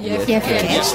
IFCast.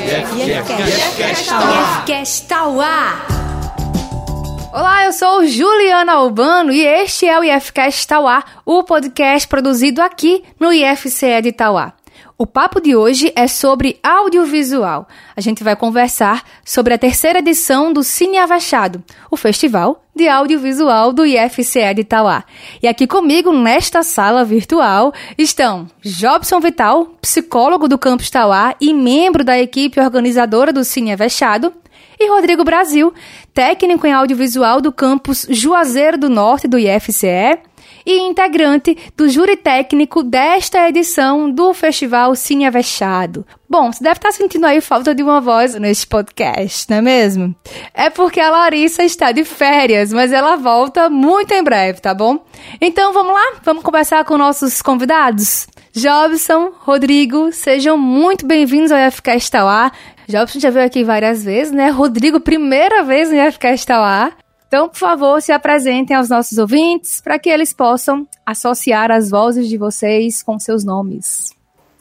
Olá, eu sou Juliana Albano e este é o IFCast Tauá, o podcast produzido aqui no IFCE de Tauá. O papo de hoje é sobre audiovisual. A gente vai conversar sobre a terceira edição do Cine Avachado, o festival de audiovisual do IFCE de Itauá. E aqui comigo, nesta sala virtual, estão Jobson Vital, psicólogo do Campus Itauá e membro da equipe organizadora do Cine Avachado, e Rodrigo Brasil, técnico em audiovisual do campus Juazeiro do Norte do IFCE e integrante do júri técnico desta edição do Festival Cine Avexado. Bom, você deve estar sentindo aí falta de uma voz neste podcast, não é mesmo? É porque a Larissa está de férias, mas ela volta muito em breve, tá bom? Então vamos lá? Vamos conversar com nossos convidados? Jobson, Rodrigo, sejam muito bem-vindos ao FK Tauá. Jobson já veio aqui várias vezes, né? Rodrigo, primeira vez no FK Tauá. Então, por favor, se apresentem aos nossos ouvintes para que eles possam associar as vozes de vocês com seus nomes.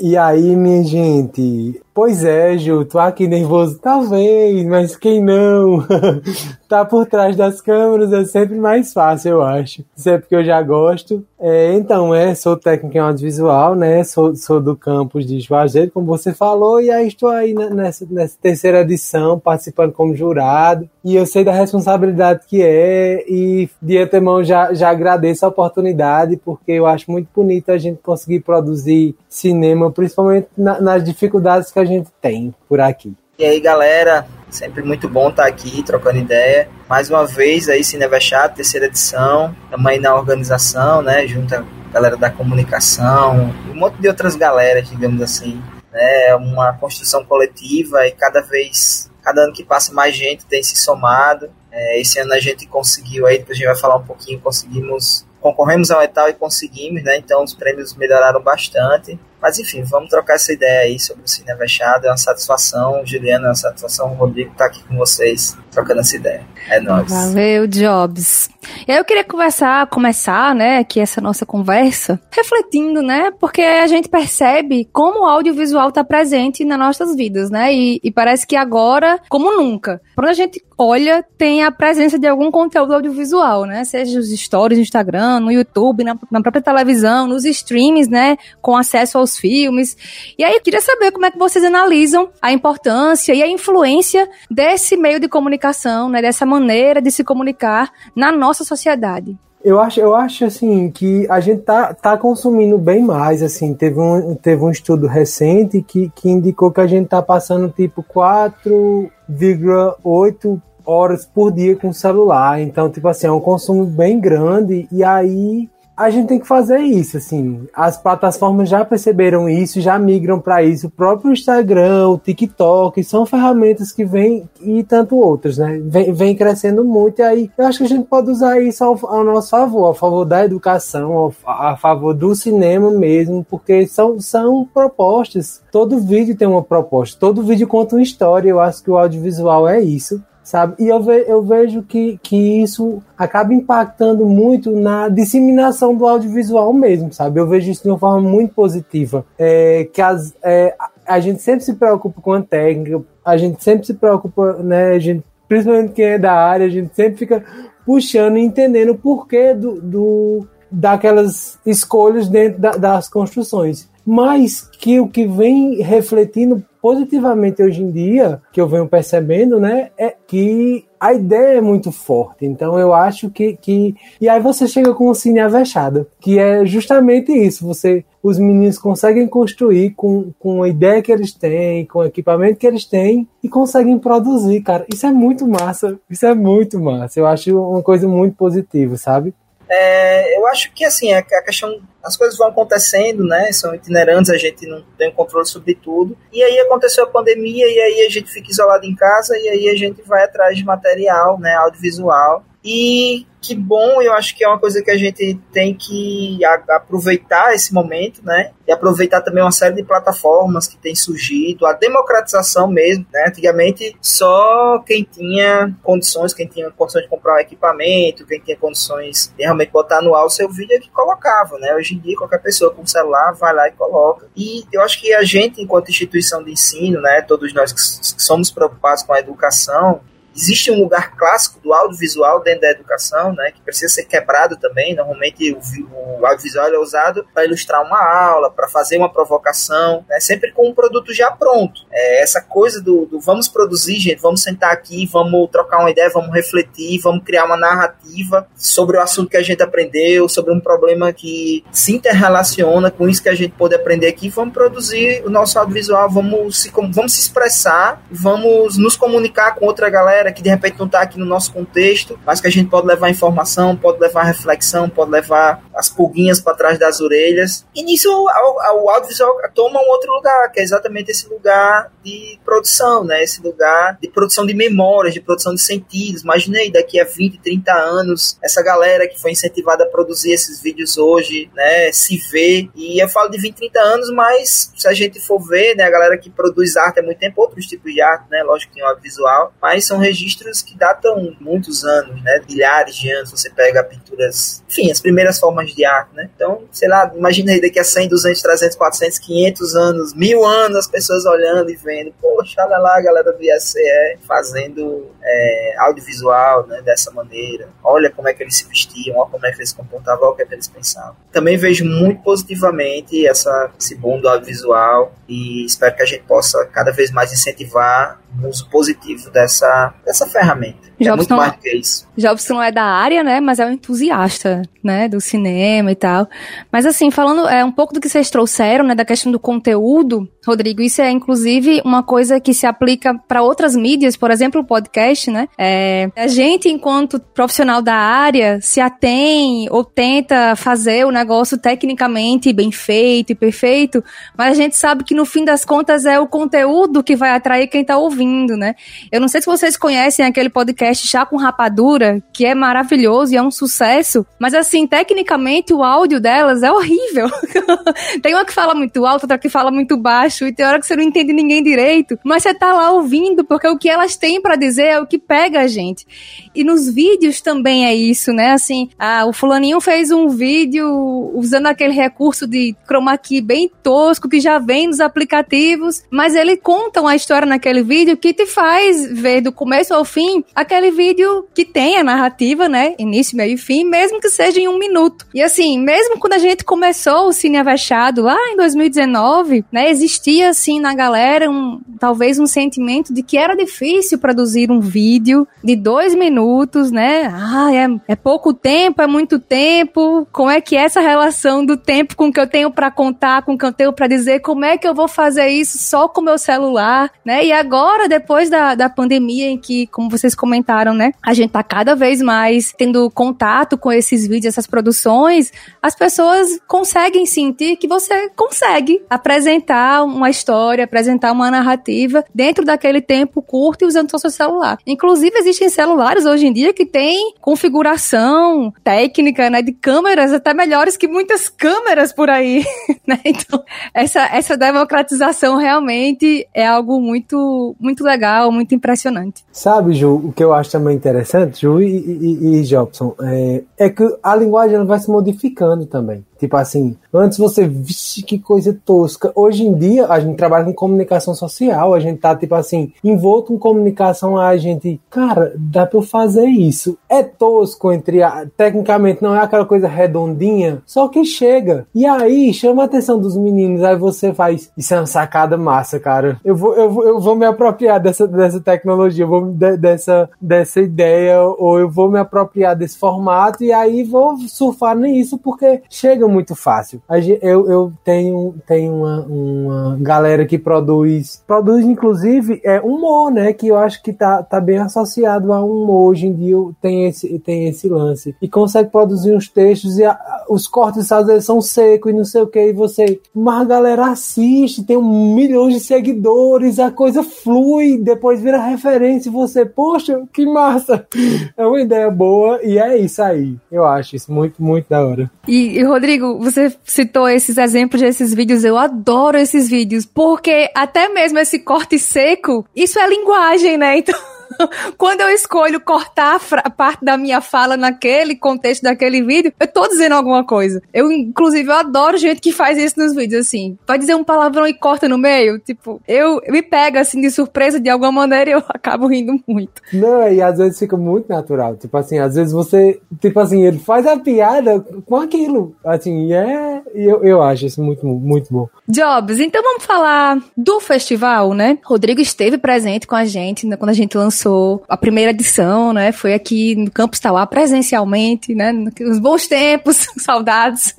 E aí, minha gente? Pois é, Ju, tô aqui nervoso, talvez, mas quem não? tá por trás das câmeras é sempre mais fácil, eu acho. Isso é porque eu já gosto. É, então, é, sou técnico em audiovisual, né? Sou, sou do campus de Juazeiro, como você falou, e aí estou aí nessa, nessa terceira edição, participando como jurado. E eu sei da responsabilidade que é, e de antemão já, já agradeço a oportunidade, porque eu acho muito bonito a gente conseguir produzir cinema, principalmente na, nas dificuldades que a gente tem por aqui. E aí, galera, sempre muito bom estar aqui trocando ideia. Mais uma vez aí, Cinevechat, terceira edição. Estamos aí na organização, né? Junto a galera da comunicação, um monte de outras galeras, digamos assim. Né, é uma construção coletiva e cada vez, cada ano que passa, mais gente tem se somado. É, esse ano a gente conseguiu aí, depois a gente vai falar um pouquinho, conseguimos concorremos ao etal e conseguimos, né? Então os prêmios melhoraram bastante. Mas enfim, vamos trocar essa ideia aí sobre o Cine Avexado. É uma satisfação, Juliana, é uma satisfação, Rodrigo estar tá aqui com vocês, trocando essa ideia. É nóis. Valeu, Jobs. E aí eu queria conversar, começar, né, aqui essa nossa conversa, refletindo, né, porque a gente percebe como o audiovisual está presente nas nossas vidas, né, e, e parece que agora, como nunca, quando a gente olha, tem a presença de algum conteúdo audiovisual, né, seja os stories no Instagram, no YouTube, na, na própria televisão, nos streams, né, com acesso aos filmes. E aí eu queria saber como é que vocês analisam a importância e a influência desse meio de comunicação, né, dessa maneira de se comunicar na nossa sociedade. Eu acho, eu acho assim que a gente tá, tá consumindo bem mais, assim, teve um, teve um estudo recente que, que indicou que a gente tá passando tipo 4,8 horas por dia com celular. Então, tipo assim, é um consumo bem grande e aí a gente tem que fazer isso, assim. As plataformas já perceberam isso, já migram para isso. O próprio Instagram, o TikTok, são ferramentas que vêm e tanto outras, né? Vem, vem crescendo muito e aí eu acho que a gente pode usar isso ao, ao nosso favor, a favor da educação, ao, a favor do cinema mesmo, porque são, são propostas. Todo vídeo tem uma proposta, todo vídeo conta uma história. Eu acho que o audiovisual é isso sabe? E eu, ve eu vejo que, que isso acaba impactando muito na disseminação do audiovisual mesmo, sabe? Eu vejo isso de uma forma muito positiva. É, que as, é, a gente sempre se preocupa com a técnica, a gente sempre se preocupa, né? A gente, principalmente quem é da área, a gente sempre fica puxando e entendendo o porquê do, do daquelas escolhas dentro da, das construções. Mas que o que vem refletindo positivamente hoje em dia, que eu venho percebendo, né, é que a ideia é muito forte. Então eu acho que. que... E aí você chega com o cine avexado, que é justamente isso. Você, os meninos conseguem construir com, com a ideia que eles têm, com o equipamento que eles têm, e conseguem produzir, cara. Isso é muito massa. Isso é muito massa. Eu acho uma coisa muito positiva, sabe? É, eu acho que assim, a questão, as coisas vão acontecendo, né? São itinerantes, a gente não tem controle sobre tudo. E aí aconteceu a pandemia, e aí a gente fica isolado em casa, e aí a gente vai atrás de material, né? Audiovisual. E que bom, eu acho que é uma coisa que a gente tem que aproveitar esse momento, né? E aproveitar também uma série de plataformas que tem surgido, a democratização mesmo, né? Antigamente só quem tinha condições, quem tinha condições de comprar um equipamento, quem tinha condições de realmente botar no ar o seu vídeo é que colocava, né? Hoje em dia qualquer pessoa com celular vai lá e coloca. E eu acho que a gente, enquanto instituição de ensino, né? Todos nós que somos preocupados com a educação, Existe um lugar clássico do audiovisual dentro da educação, né, que precisa ser quebrado também. Normalmente o, o audiovisual é usado para ilustrar uma aula, para fazer uma provocação, né, sempre com um produto já pronto. É essa coisa do, do, vamos produzir, gente, vamos sentar aqui, vamos trocar uma ideia, vamos refletir, vamos criar uma narrativa sobre o assunto que a gente aprendeu, sobre um problema que se interrelaciona com isso que a gente pode aprender aqui, vamos produzir o nosso audiovisual, vamos se, vamos se expressar, vamos nos comunicar com outra galera galera que de repente não está aqui no nosso contexto, mas que a gente pode levar informação, pode levar reflexão, pode levar as pulguinhas para trás das orelhas. E nisso o, audiovisual toma um outro lugar, que é exatamente esse lugar de produção, né? Esse lugar de produção de memórias, de produção de sentidos. Imaginei daqui a 20, 30 anos, essa galera que foi incentivada a produzir esses vídeos hoje, né? Se vê. E eu falo de 20, 30 anos, mas se a gente for ver, né? A galera que produz arte há muito tempo, outros tipos de arte, né? Lógico que tem audiovisual, mas são registros que datam muitos anos, né? Milhares de anos. Você pega pinturas, enfim, as primeiras formas de arte, né? Então, sei lá, imagina aí daqui a 100, 200, 300, 400, 500 anos, mil anos, as pessoas olhando e vendo, poxa, olha lá a galera do IACE fazendo é, audiovisual, né? Dessa maneira. Olha como é que eles se vestiam, olha como é que eles se comportavam, olha o que, é que eles pensavam. Também vejo muito positivamente essa, esse boom do audiovisual e espero que a gente possa cada vez mais incentivar o uso positivo dessa, dessa ferramenta. Jobson, é do que isso. Jobson não é da área, né, mas é um entusiasta, né, do cinema e tal. Mas assim, falando é um pouco do que vocês trouxeram, né, da questão do conteúdo, Rodrigo, isso é inclusive uma coisa que se aplica para outras mídias, por exemplo, o podcast, né? É, a gente, enquanto profissional da área, se atém ou tenta fazer o negócio tecnicamente bem feito e perfeito, mas a gente sabe que no fim das contas é o conteúdo que vai atrair quem tá ouvindo, né? Eu não sei se vocês conhecem aquele podcast Chá com Rapadura, que é maravilhoso e é um sucesso, mas assim, tecnicamente o áudio delas é horrível. Tem uma que fala muito alto, outra que fala muito baixo baixo e tem hora que você não entende ninguém direito, mas você tá lá ouvindo porque o que elas têm para dizer é o que pega a gente. E nos vídeos também é isso, né? Assim, ah, o fulaninho fez um vídeo usando aquele recurso de chroma key bem tosco que já vem nos aplicativos, mas ele conta uma história naquele vídeo que te faz ver do começo ao fim aquele vídeo que tem a narrativa, né? Início, meio e fim, mesmo que seja em um minuto. E assim, mesmo quando a gente começou o Cine Avexado lá em 2019, né? Existia assim na galera um talvez um sentimento de que era difícil produzir um vídeo de dois minutos, né? Ah, é, é pouco tempo, é muito tempo. Como é que é essa relação do tempo com o que eu tenho para contar, com o que eu tenho para dizer? Como é que eu vou fazer isso só com meu celular, né? E agora, depois da, da pandemia, em que, como vocês comentaram, né? A gente tá cada vez mais tendo contato com esses vídeos, essas produções, as pessoas conseguem sentir que você consegue apresentar uma história, apresentar uma narrativa dentro daquele tempo curto e usando só seu celular. Inclusive, existem celulares hoje em dia que têm configuração técnica, né, de câmeras até melhores que muitas câmeras por aí, né? Então, essa, essa democratização realmente é algo muito, muito legal, muito impressionante. Sabe, Ju, o que eu acho também interessante, Ju e, e, e Jobson, é, é que a linguagem vai se modificando também. Tipo assim, antes você, vixe, que coisa tosca. Hoje em dia, a gente trabalha com comunicação social, a gente tá, tipo assim, envolto em comunicação, a gente, cara, dá pra eu fazer isso. É tosco entre a, tecnicamente não é aquela coisa redondinha, só que chega. E aí, chama a atenção dos meninos, aí você faz, isso é uma sacada massa, cara. Eu vou, eu vou, eu vou me apropriar dessa, dessa tecnologia, vou de, dessa, dessa ideia, ou eu vou me apropriar desse formato, e aí vou surfar nisso, porque chega muito fácil. Eu, eu tenho, tenho uma, uma galera que produz, produz inclusive é humor, né? Que eu acho que tá, tá bem associado a humor. Hoje em dia tem esse, tem esse lance. E consegue produzir uns textos e a, os cortes às vezes são secos e não sei o que. E você, mas a galera assiste, tem um milhões de seguidores, a coisa flui, depois vira referência e você, poxa, que massa! É uma ideia boa e é isso aí. Eu acho isso muito, muito da hora. E, e Rodrigo, você citou esses exemplos desses vídeos, eu adoro esses vídeos, porque até mesmo esse corte seco, isso é linguagem, né? Então. quando eu escolho cortar a parte da minha fala naquele contexto daquele vídeo, eu tô dizendo alguma coisa. Eu, inclusive, eu adoro gente que faz isso nos vídeos, assim. Vai dizer um palavrão e corta no meio. Tipo, eu, me pego, assim, de surpresa de alguma maneira e eu acabo rindo muito. Não, e às vezes fica muito natural. Tipo assim, às vezes você, tipo assim, ele faz a piada com aquilo. Assim, é. Eu, eu acho isso muito, muito bom. Jobs, então vamos falar do festival, né? Rodrigo esteve presente com a gente quando a gente lançou lançou a primeira edição, né? Foi aqui no Campus Tauá presencialmente, né? Nos bons tempos, saudades.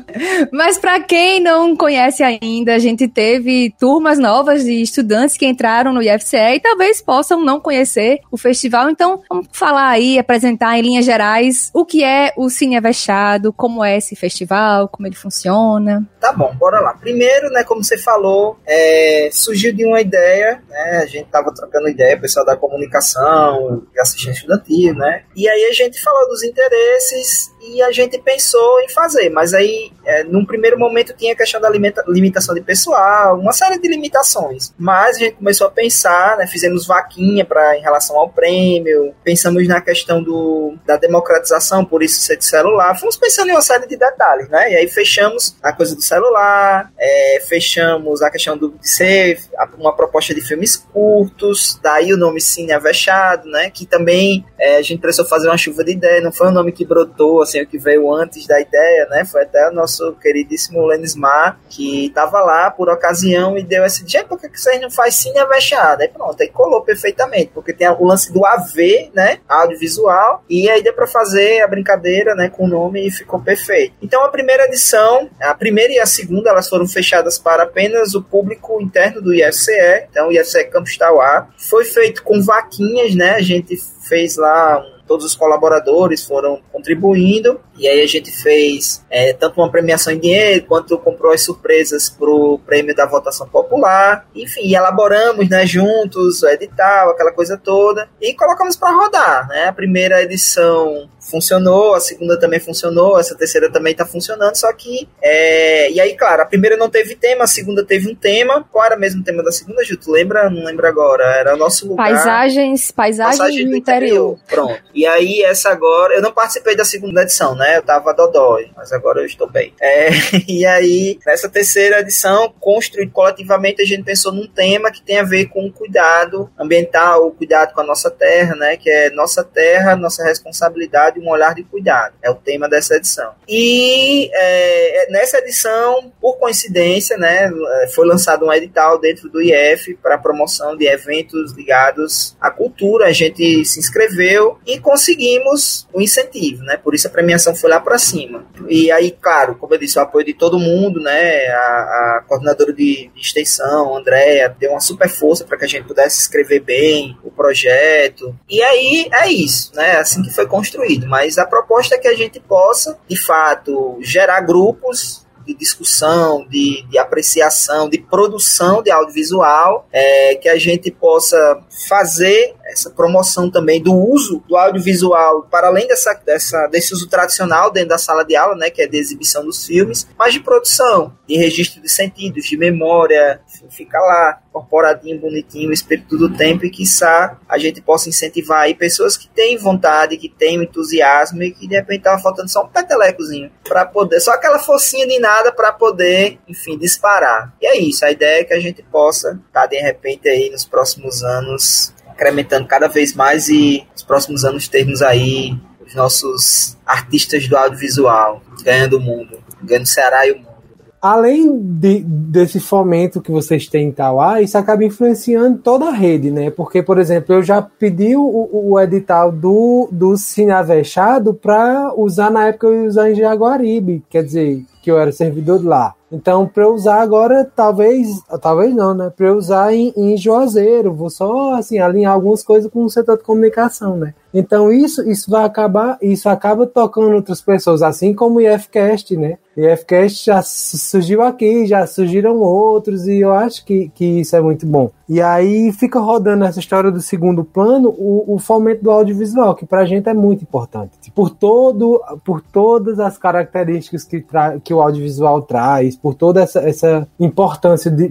Mas para quem não conhece ainda, a gente teve turmas novas de estudantes que entraram no IFCE e talvez possam não conhecer o festival. Então, vamos falar aí, apresentar em linhas gerais o que é o Cine Avexado, como é esse festival, como ele funciona. Tá bom, bora lá. Primeiro, né, como você falou, é, surgiu de uma ideia, né? A gente tava trocando ideia, o pessoal da comunidade comunicação e assistência estudantil, né? E aí a gente falou dos interesses e a gente pensou em fazer, mas aí, é, num primeiro momento, tinha a questão da limita limitação de pessoal, uma série de limitações. Mas a gente começou a pensar, né, fizemos vaquinha para em relação ao prêmio, pensamos na questão do, da democratização, por isso ser de celular, fomos pensando em uma série de detalhes, né? E aí fechamos a coisa do celular, é, fechamos a questão do, de ser uma proposta de filmes curtos, daí o nome Cine Avexado, né? Que também é, a gente precisou fazer uma chuva de ideia, não foi um nome que brotou, assim, o que veio antes da ideia, né? Foi até o nosso queridíssimo Lenismar, que estava lá por ocasião e deu esse gente, por que vocês não faz Cine Avexado? Aí pronto, aí colou perfeitamente, porque tem o lance do AV, né? Audiovisual, e aí deu para fazer a brincadeira, né? Com o nome e ficou perfeito. Então a primeira edição, a primeira e a segunda, elas foram fechadas para apenas o público interno do IFCE, então o IFCE Campus Tauá. Foi feito com vaquinhas, né? A gente fez lá todos os colaboradores foram contribuindo e aí a gente fez é, tanto uma premiação em dinheiro quanto comprou as surpresas para o prêmio da votação popular. Enfim, elaboramos né, juntos o edital, aquela coisa toda e colocamos para rodar. Né? A primeira edição funcionou, a segunda também funcionou, essa terceira também está funcionando, só que. É... E aí, claro, a primeira não teve tema, a segunda teve um tema. Qual era mesmo o tema da segunda, Ju? Tu lembra? Não lembro agora. Era o nosso lugar. Paisagens, paisagens, paisagens do interior. interior. Pronto. E aí, essa agora. Eu não participei da segunda edição, né? Eu tava dodói, mas agora eu estou bem. É... E aí, nessa terceira edição, construído coletivamente, a gente pensou num tema que tem a ver com o cuidado ambiental, o cuidado com a nossa terra, né? Que é nossa terra, nossa responsabilidade um olhar de cuidado. É o tema dessa edição. E é, nessa edição, por coincidência, né, foi lançado um edital dentro do IF para promoção de eventos ligados à cultura. A gente se inscreveu e conseguimos o incentivo, né? Por isso a premiação foi lá para cima. E aí, claro, como eu disse, o apoio de todo mundo, né? A, a coordenadora de, de extensão, Andréa, deu uma super força para que a gente pudesse escrever bem o projeto. E aí é isso, né? Assim que foi construído mas a proposta é que a gente possa, de fato, gerar grupos de discussão, de, de apreciação, de produção de audiovisual, é, que a gente possa fazer essa promoção também do uso do audiovisual para além dessa, dessa, desse uso tradicional dentro da sala de aula, né, que é de exibição dos filmes, mas de produção, de registro de sentidos, de memória, fica lá incorporadinho, bonitinho, o espírito do tempo e quiçá a gente possa incentivar aí pessoas que têm vontade, que têm entusiasmo e que de repente tava faltando só um petelecozinho para poder, só aquela focinha de nada para poder, enfim, disparar. E é isso, a ideia é que a gente possa tá de repente aí nos próximos anos incrementando cada vez mais e nos próximos anos termos aí os nossos artistas do audiovisual ganhando o mundo, ganhando o Ceará e o mundo além de, desse fomento que vocês têm em Tauá, isso acaba influenciando toda a rede, né? Porque, por exemplo, eu já pedi o, o edital do, do Cine Avexado para usar na época eu usar em Jaguaribe. Quer dizer, que eu era servidor lá. Então, para usar agora, talvez, talvez não, né? Para usar em, em Juazeiro, vou só assim alinhar algumas coisas com o setor de comunicação, né? Então isso, isso vai acabar, isso acaba tocando outras pessoas, assim como o IFCast, né? O IFCast já surgiu aqui, já surgiram outros, e eu acho que, que isso é muito bom. E aí fica rodando essa história do segundo plano, o, o fomento do audiovisual, que pra gente é muito importante. Por, todo, por todas as características que, tra, que o audiovisual traz, por toda essa, essa importância de,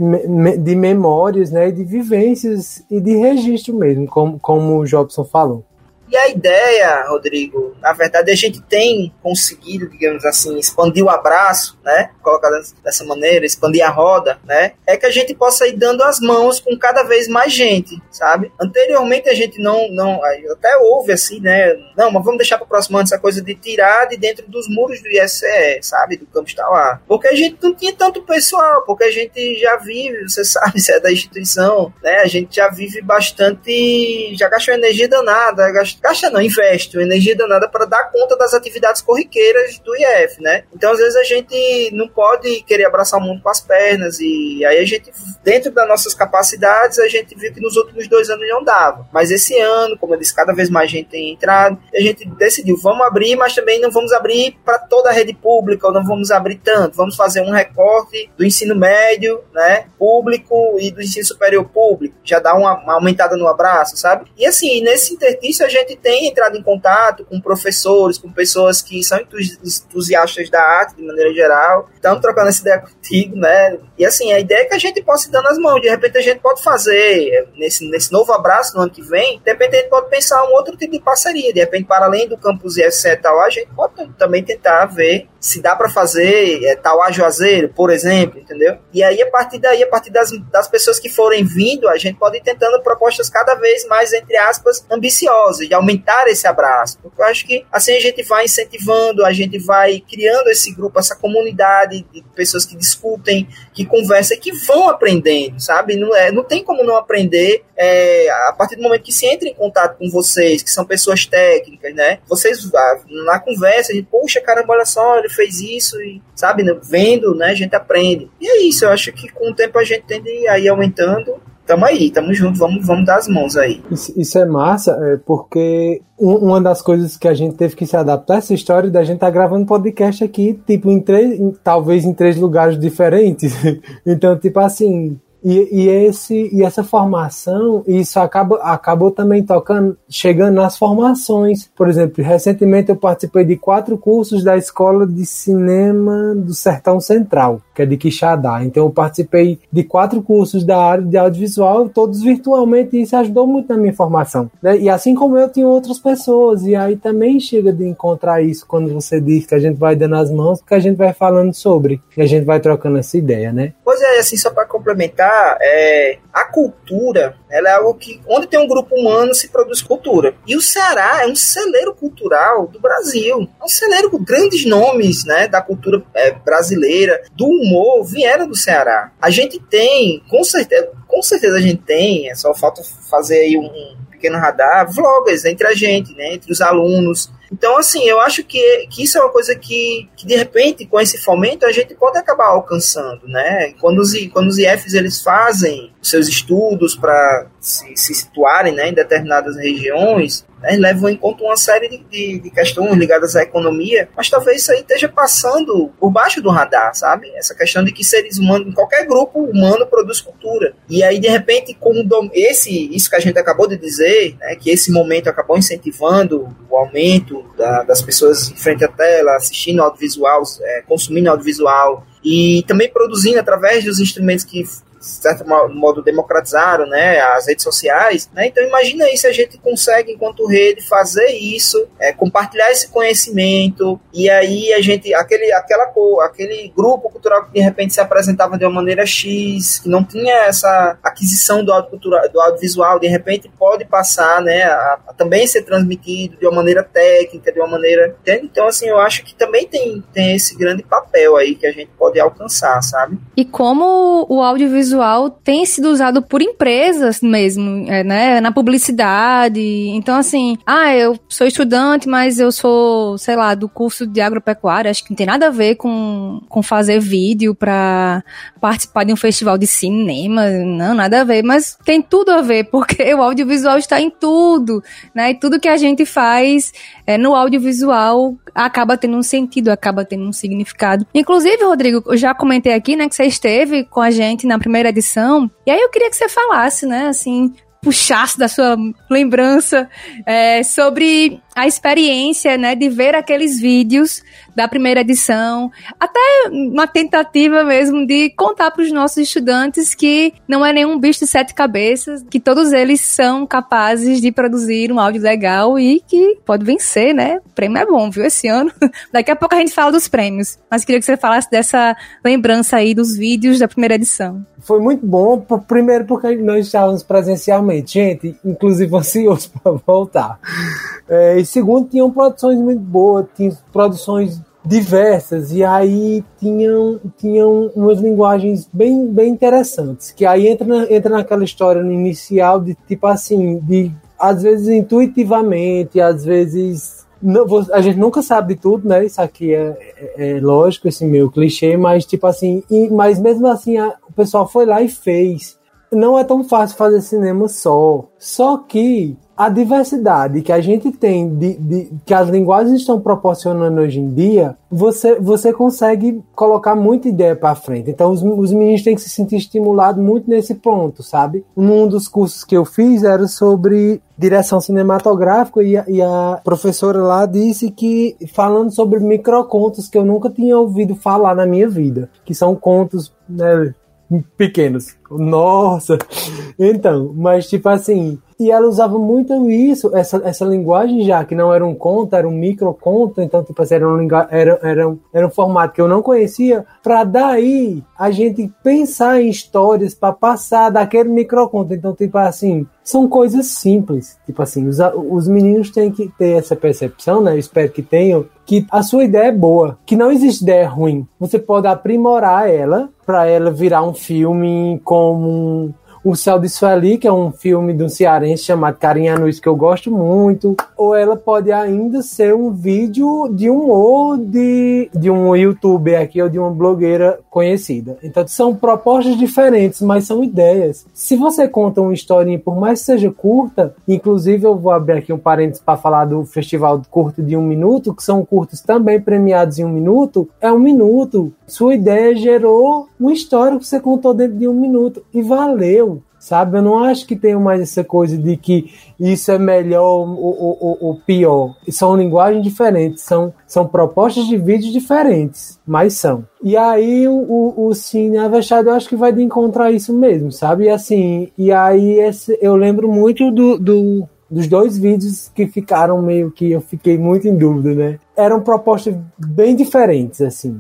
de memórias, né? De vivências e de registro mesmo, como, como o Jobson falou. E a ideia, Rodrigo, na verdade a gente tem conseguido, digamos assim, expandir o abraço, né? Colocar dessa maneira, expandir a roda, né? É que a gente possa ir dando as mãos com cada vez mais gente, sabe? Anteriormente a gente não, não até houve assim, né? Não, mas vamos deixar para o próximo ano essa coisa de tirar de dentro dos muros do ISE, sabe? Do campo está lá. Porque a gente não tinha tanto pessoal, porque a gente já vive, você sabe, se é da instituição, né? A gente já vive bastante, já gastou energia danada, gastou gasta não, investe uma energia danada para dar conta das atividades corriqueiras do IF, né? Então, às vezes, a gente não pode querer abraçar o mundo com as pernas e aí a gente, dentro das nossas capacidades, a gente viu que nos últimos dois anos não dava. Mas esse ano, como eu disse, cada vez mais gente tem entrado, a gente decidiu, vamos abrir, mas também não vamos abrir para toda a rede pública, ou não vamos abrir tanto, vamos fazer um recorte do ensino médio, né, público e do ensino superior público, já dá uma, uma aumentada no abraço, sabe? E assim, nesse interstício a gente gente tem entrado em contato com professores, com pessoas que são entusiastas da arte de maneira geral, estamos trocando essa ideia contigo, né? E assim, a ideia é que a gente possa ir dando as mãos, de repente a gente pode fazer, nesse, nesse novo abraço no ano que vem, de repente a gente pode pensar um outro tipo de parceria, de repente, para além do campus IFC e tal, a gente pode também tentar ver se dá para fazer é, Tauá Juazeiro, por exemplo, entendeu? E aí, a partir daí, a partir das, das pessoas que forem vindo, a gente pode ir tentando propostas cada vez mais, entre aspas, ambiciosas, de aumentar esse abraço. Porque eu acho que assim a gente vai incentivando, a gente vai criando esse grupo, essa comunidade de pessoas que discutem, que conversam, que vão aprendendo, sabe? Não, é, não tem como não aprender é, a partir do momento que se entra em contato com vocês, que são pessoas técnicas, né? Vocês, ah, na conversa, a gente, poxa, caramba, olha só, ele fez isso, e, sabe? Né? Vendo, né? A gente aprende. E é isso, eu acho que com o tempo a gente tende a ir aumentando tamo aí, tamo junto, vamos, vamos dar as mãos aí. Isso, isso é massa, é, porque uma das coisas que a gente teve que se adaptar essa história da gente tá gravando podcast aqui, tipo, em três, em, talvez em três lugares diferentes. então, tipo assim, e, e, esse, e essa formação, isso acaba, acabou também tocando, chegando nas formações. Por exemplo, recentemente eu participei de quatro cursos da Escola de Cinema do Sertão Central, que é de Quixadá. Então eu participei de quatro cursos da área de audiovisual, todos virtualmente, e isso ajudou muito na minha formação. Né? E assim como eu, tinha outras pessoas. E aí também chega de encontrar isso quando você diz que a gente vai dando as mãos, que a gente vai falando sobre, e a gente vai trocando essa ideia, né? Pois é, assim, só para complementar, é, a cultura ela é algo que, onde tem um grupo humano, se produz cultura. E o Ceará é um celeiro cultural do Brasil. É um celeiro com grandes nomes né, da cultura é, brasileira, do humor, vieram do Ceará. A gente tem, com certeza, com certeza a gente tem, é só falta fazer aí um, pequeno radar, vloggers entre a gente, né, entre os alunos, então, assim, eu acho que, que isso é uma coisa que, que, de repente, com esse fomento, a gente pode acabar alcançando, né? Quando os, quando os IFs eles fazem seus estudos para se, se situarem né, em determinadas regiões, né, levam em conta uma série de, de, de, questões ligadas à economia, mas talvez isso aí esteja passando por baixo do radar, sabe? Essa questão de que seres humanos, qualquer grupo humano produz cultura. E aí, de repente, como esse, isso que a gente acabou de dizer, né, que esse momento acabou incentivando o aumento da, das pessoas em frente à tela, assistindo audiovisual, é, consumindo audiovisual, e também produzindo através dos instrumentos que de certo modo, democratizaram né, as redes sociais. Né? Então, imagina aí se a gente consegue, enquanto rede, fazer isso, é, compartilhar esse conhecimento, e aí a gente, aquele, aquela aquele grupo cultural que de repente se apresentava de uma maneira X, que não tinha essa aquisição do, audiovisual, do audiovisual, de repente pode passar né, a, a, também ser transmitido de uma maneira técnica, de uma maneira. Entende? Então, assim, eu acho que também tem, tem esse grande papel aí que a gente pode alcançar, sabe? E como o audiovisual tem sido usado por empresas mesmo, é, né? Na publicidade. Então, assim, ah, eu sou estudante, mas eu sou, sei lá, do curso de agropecuária. Acho que não tem nada a ver com, com fazer vídeo para participar de um festival de cinema. Não, nada a ver. Mas tem tudo a ver, porque o audiovisual está em tudo, né? E tudo que a gente faz é, no audiovisual acaba tendo um sentido, acaba tendo um significado. Inclusive, Rodrigo, eu já comentei aqui, né, que você esteve com a gente na primeira edição, e aí eu queria que você falasse, né, assim, puxasse da sua lembrança é, sobre a experiência, né, de ver aqueles vídeos da primeira edição, até uma tentativa mesmo de contar para os nossos estudantes que não é nenhum bicho de sete cabeças, que todos eles são capazes de produzir um áudio legal e que pode vencer, né? O prêmio é bom, viu, esse ano. Daqui a pouco a gente fala dos prêmios, mas queria que você falasse dessa lembrança aí dos vídeos da primeira edição foi muito bom, primeiro porque nós estávamos presencialmente, gente, inclusive ansioso para voltar. É, segundo, tinham produções muito boas, tinham produções diversas, e aí tinham, tinham umas linguagens bem, bem interessantes, que aí entra, na, entra naquela história inicial de tipo assim, de às vezes intuitivamente, às vezes não, a gente nunca sabe de tudo, né? Isso aqui é, é, é lógico, esse meu clichê, mas tipo assim, e, mas mesmo assim a, o pessoal foi lá e fez. Não é tão fácil fazer cinema só. Só que a diversidade que a gente tem, de, de, que as linguagens estão proporcionando hoje em dia, você, você consegue colocar muita ideia para frente. Então, os, os meninos têm que se sentir estimulados muito nesse ponto, sabe? Um dos cursos que eu fiz era sobre direção cinematográfica e a, e a professora lá disse que, falando sobre microcontos que eu nunca tinha ouvido falar na minha vida, que são contos né, pequenos. Nossa! Então, mas tipo assim, e ela usava muito isso, essa, essa linguagem já, que não era um conto, era um microconto, então, tipo assim, era um, era, era, um, era um formato que eu não conhecia, para daí a gente pensar em histórias para passar daquele microconto. Então, tipo assim, são coisas simples. Tipo assim, os, os meninos têm que ter essa percepção, né? Eu espero que tenham, que a sua ideia é boa, que não existe ideia ruim. Você pode aprimorar ela para ela virar um filme como o Céu de Sueli, que é um filme de um cearense chamado Carinha Nuiz, que eu gosto muito, ou ela pode ainda ser um vídeo de um ou de, de um youtuber aqui ou de uma blogueira conhecida. Então são propostas diferentes, mas são ideias. Se você conta uma historinha, por mais que seja curta, inclusive eu vou abrir aqui um parênteses para falar do festival curto de um minuto, que são curtos também premiados em um minuto, é um minuto. Sua ideia gerou uma história que você contou dentro de um minuto e valeu sabe? Eu não acho que tenha mais essa coisa de que isso é melhor ou, ou, ou, pior. São linguagens diferentes, são, são propostas de vídeo diferentes, mas são. E aí o, o, o Cine Avexado eu acho que vai de encontrar isso mesmo, sabe? E assim, e aí esse, eu lembro muito do, do dos dois vídeos que ficaram meio que eu fiquei muito em dúvida, né? Eram propostas bem diferentes, assim.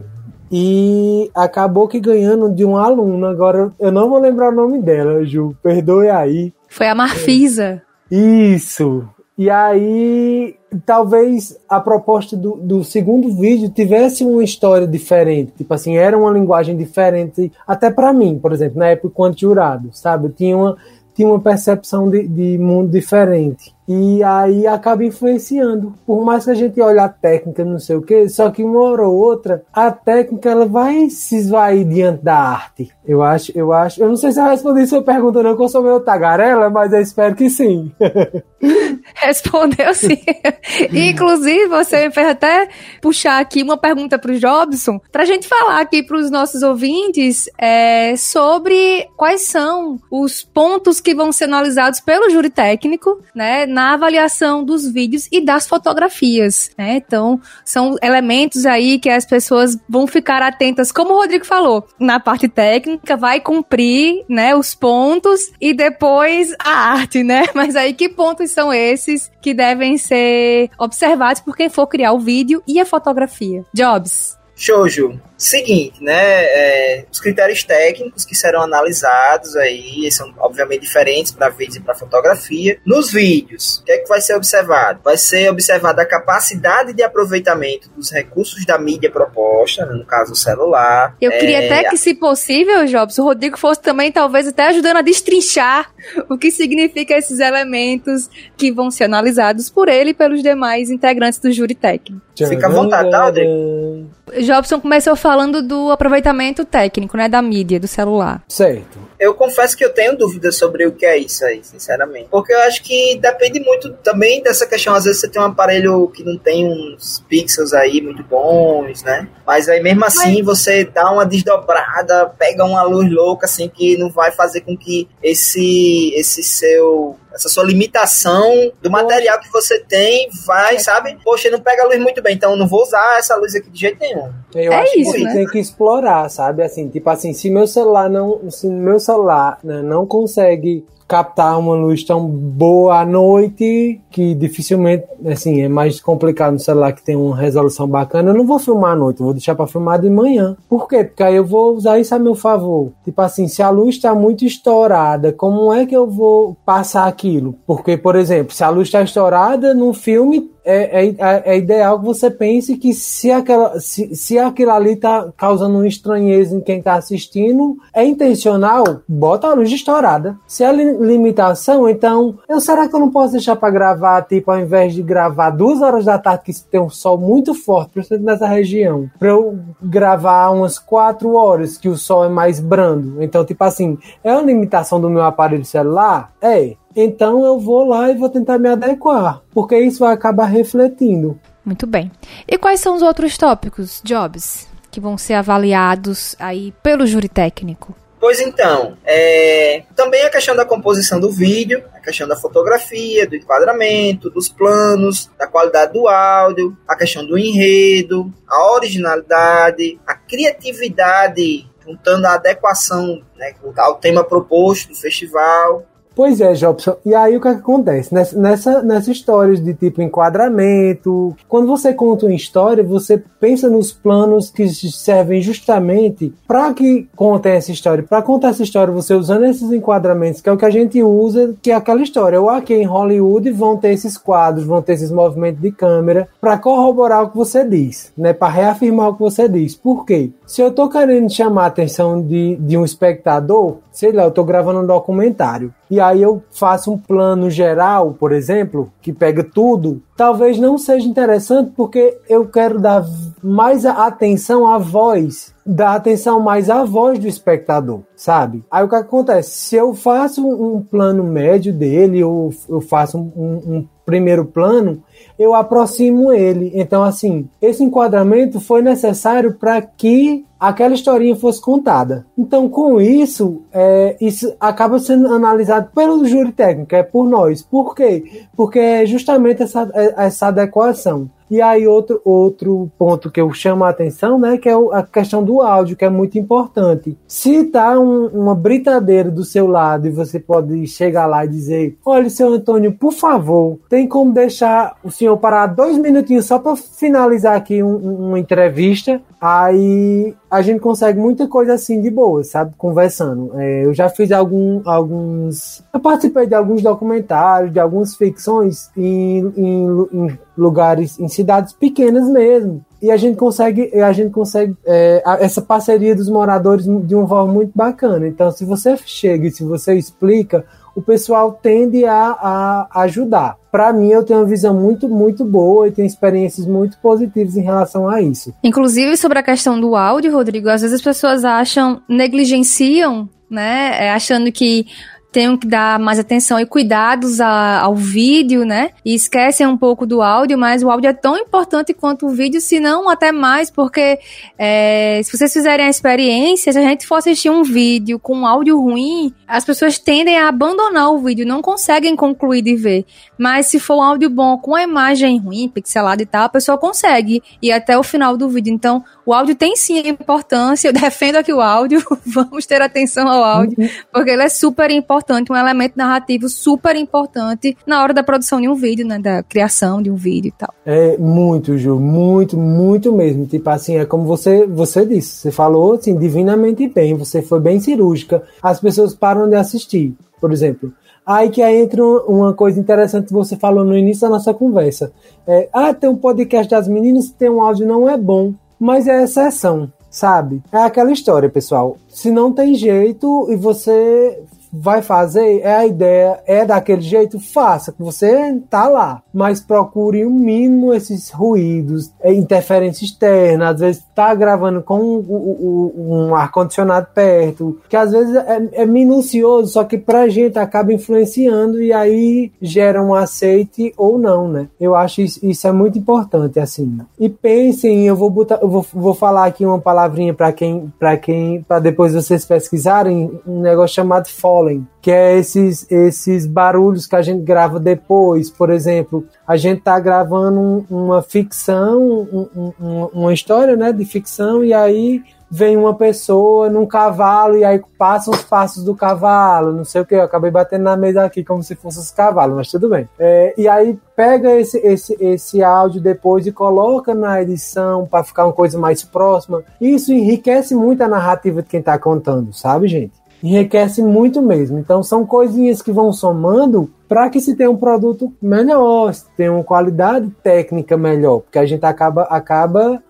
E acabou que ganhando de um aluno. Agora eu não vou lembrar o nome dela, Ju. Perdoe aí. Foi a Marfisa. Isso. E aí, talvez a proposta do, do, segundo vídeo tivesse uma história diferente. Tipo assim, era uma linguagem diferente. Até para mim, por exemplo, na época quando jurado, sabe? Eu tinha uma, tinha uma percepção de, de mundo diferente. E aí acaba influenciando. Por mais que a gente olhe a técnica, não sei o que, só que uma hora ou outra, a técnica ela vai se esvair diante da arte. Eu acho, eu acho. Eu não sei se eu respondi sua pergunta, não, que eu sou meio tagarela, mas eu espero que sim. Respondeu sim. Inclusive, você me fez até puxar aqui uma pergunta para o Jobson, para a gente falar aqui para os nossos ouvintes é, sobre quais são os pontos que vão ser analisados pelo júri técnico, né? Na avaliação dos vídeos e das fotografias, né? Então, são elementos aí que as pessoas vão ficar atentas, como o Rodrigo falou, na parte técnica, vai cumprir, né, os pontos e depois a arte, né? Mas aí que pontos são esses que devem ser observados por quem for criar o vídeo e a fotografia? Jobs. Shoujo, seguinte, né? É, os critérios técnicos que serão analisados aí são obviamente diferentes para vídeos e para fotografia. Nos vídeos, o que é que vai ser observado? Vai ser observada a capacidade de aproveitamento dos recursos da mídia proposta, no caso o celular. Eu queria é, até que, se possível, Jobs, o Rodrigo fosse também talvez até ajudando a destrinchar o que significa esses elementos que vão ser analisados por ele e pelos demais integrantes do júri técnico. Fica à vontade, tá, Rodrigo? Jobson começou falando do aproveitamento técnico, né, da mídia, do celular. Certo. Eu confesso que eu tenho dúvidas sobre o que é isso aí, sinceramente. Porque eu acho que depende muito também dessa questão. Às vezes você tem um aparelho que não tem uns pixels aí muito bons, né? Mas aí mesmo assim Mas... você dá uma desdobrada, pega uma luz louca, assim, que não vai fazer com que esse, esse seu essa sua limitação do material que você tem vai, sabe? Poxa, não pega a luz muito bem, então não vou usar essa luz aqui de jeito nenhum. Eu é acho isso, que né? tem que explorar, sabe? Assim, tipo assim, se meu celular não, se meu celular né, não consegue captar uma luz tão boa à noite que dificilmente, assim, é mais complicado no celular que tem uma resolução bacana. Eu não vou filmar à noite, vou deixar para filmar de manhã. Por quê? Porque aí eu vou usar isso a meu favor. Tipo assim, se a luz está muito estourada, como é que eu vou passar aquilo? Porque, por exemplo, se a luz está estourada no filme, é, é, é, ideal que você pense que se, aquela, se, se aquilo ali está causando um estranheza em quem está assistindo, é intencional, bota a luz estourada. Se é limitação, então, eu será que eu não posso deixar para gravar, tipo, ao invés de gravar duas horas da tarde, que tem um sol muito forte, principalmente nessa região, para eu gravar umas quatro horas, que o sol é mais brando. Então, tipo assim, é uma limitação do meu aparelho celular? É. Então eu vou lá e vou tentar me adequar, porque isso vai acabar refletindo. Muito bem. E quais são os outros tópicos, Jobs, que vão ser avaliados aí pelo júri técnico? Pois então, é, também a questão da composição do vídeo, a questão da fotografia, do enquadramento, dos planos, da qualidade do áudio, a questão do enredo, a originalidade, a criatividade, juntando a adequação né, ao tema proposto do festival, Pois é, Jobson. E aí o que, é que acontece? Nessa, nessa, nessas histórias de tipo enquadramento, quando você conta uma história, você pensa nos planos que servem justamente para que contem essa história. Para contar essa história, você usando esses enquadramentos, que é o que a gente usa, que é aquela história. Ou aqui em Hollywood vão ter esses quadros, vão ter esses movimentos de câmera para corroborar o que você diz, né? Para reafirmar o que você diz. Por quê? Se eu tô querendo chamar a atenção de, de um espectador, sei lá, eu tô gravando um documentário e aí eu faço um plano geral, por exemplo, que pega tudo, talvez não seja interessante porque eu quero dar mais atenção à voz, dar atenção mais à voz do espectador, sabe? Aí o que acontece? Se eu faço um plano médio dele, ou eu faço um, um primeiro plano, eu aproximo ele. Então, assim, esse enquadramento foi necessário para que aquela historinha fosse contada. Então, com isso, é, isso acaba sendo analisado pelo júri técnico, é por nós. Por quê? Porque é justamente essa, essa adequação. E aí outro, outro ponto que eu chamo a atenção, né, que é a questão do áudio, que é muito importante. Se tá um, uma britadeira do seu lado e você pode chegar lá e dizer, olha, seu Antônio, por favor, tem como deixar o senhor parar dois minutinhos só para finalizar aqui um, uma entrevista, aí a gente consegue muita coisa assim de boa, sabe? Conversando. É, eu já fiz algum, alguns. Eu participei de alguns documentários, de algumas ficções em, em, em lugares, em cidades pequenas mesmo. E a gente consegue, a gente consegue é, essa parceria dos moradores de uma forma muito bacana. Então, se você chega e se você explica, o pessoal tende a, a ajudar. Para mim, eu tenho uma visão muito, muito boa e tenho experiências muito positivas em relação a isso. Inclusive, sobre a questão do áudio, Rodrigo, às vezes as pessoas acham, negligenciam, né? É, achando que tenham que dar mais atenção e cuidados a, ao vídeo, né? E esquecem um pouco do áudio, mas o áudio é tão importante quanto o vídeo, se não até mais, porque é, se vocês fizerem a experiência, se a gente for assistir um vídeo com um áudio ruim, as pessoas tendem a abandonar o vídeo, não conseguem concluir de ver. Mas se for um áudio bom com a imagem ruim, pixelada e tal, a pessoa consegue ir até o final do vídeo. Então, o áudio tem sim importância, eu defendo aqui o áudio, vamos ter atenção ao áudio, uhum. porque ele é super importante importante, um elemento narrativo super importante na hora da produção de um vídeo, né? Da criação de um vídeo e tal. É muito, Ju, muito, muito mesmo. Tipo assim, é como você, você disse, você falou assim, divinamente bem, você foi bem cirúrgica. As pessoas param de assistir, por exemplo. Aí que entra uma coisa interessante que você falou no início da nossa conversa. É, ah, tem um podcast das meninas, tem um áudio, não é bom, mas é exceção, sabe? É aquela história, pessoal. Se não tem jeito e você vai fazer, é a ideia, é daquele jeito, faça, que você tá lá. Mas procure o um mínimo esses ruídos, é, interferência externa, às vezes tá gravando com um, um, um ar-condicionado perto, que às vezes é, é, minucioso, só que pra gente acaba influenciando e aí gera um aceite ou não, né? Eu acho isso, isso é muito importante, assim. E pensem, eu vou botar, eu vou, vou falar aqui uma palavrinha para quem, para quem, para depois vocês pesquisarem, um negócio chamado falling, que é esses, esses barulhos que a gente grava depois, por exemplo, a gente tá gravando uma ficção, um, um, uma história, né, de ficção, e aí vem uma pessoa num cavalo e aí passa os passos do cavalo, não sei o que, eu acabei batendo na mesa aqui como se fosse os cavalos, mas tudo bem. É, e aí pega esse, esse, esse áudio depois e coloca na edição para ficar uma coisa mais próxima. Isso enriquece muito a narrativa de quem tá contando, sabe, gente? Enriquece muito mesmo. Então são coisinhas que vão somando para que se tenha um produto melhor, se tenha uma qualidade técnica melhor, porque a gente acaba, acaba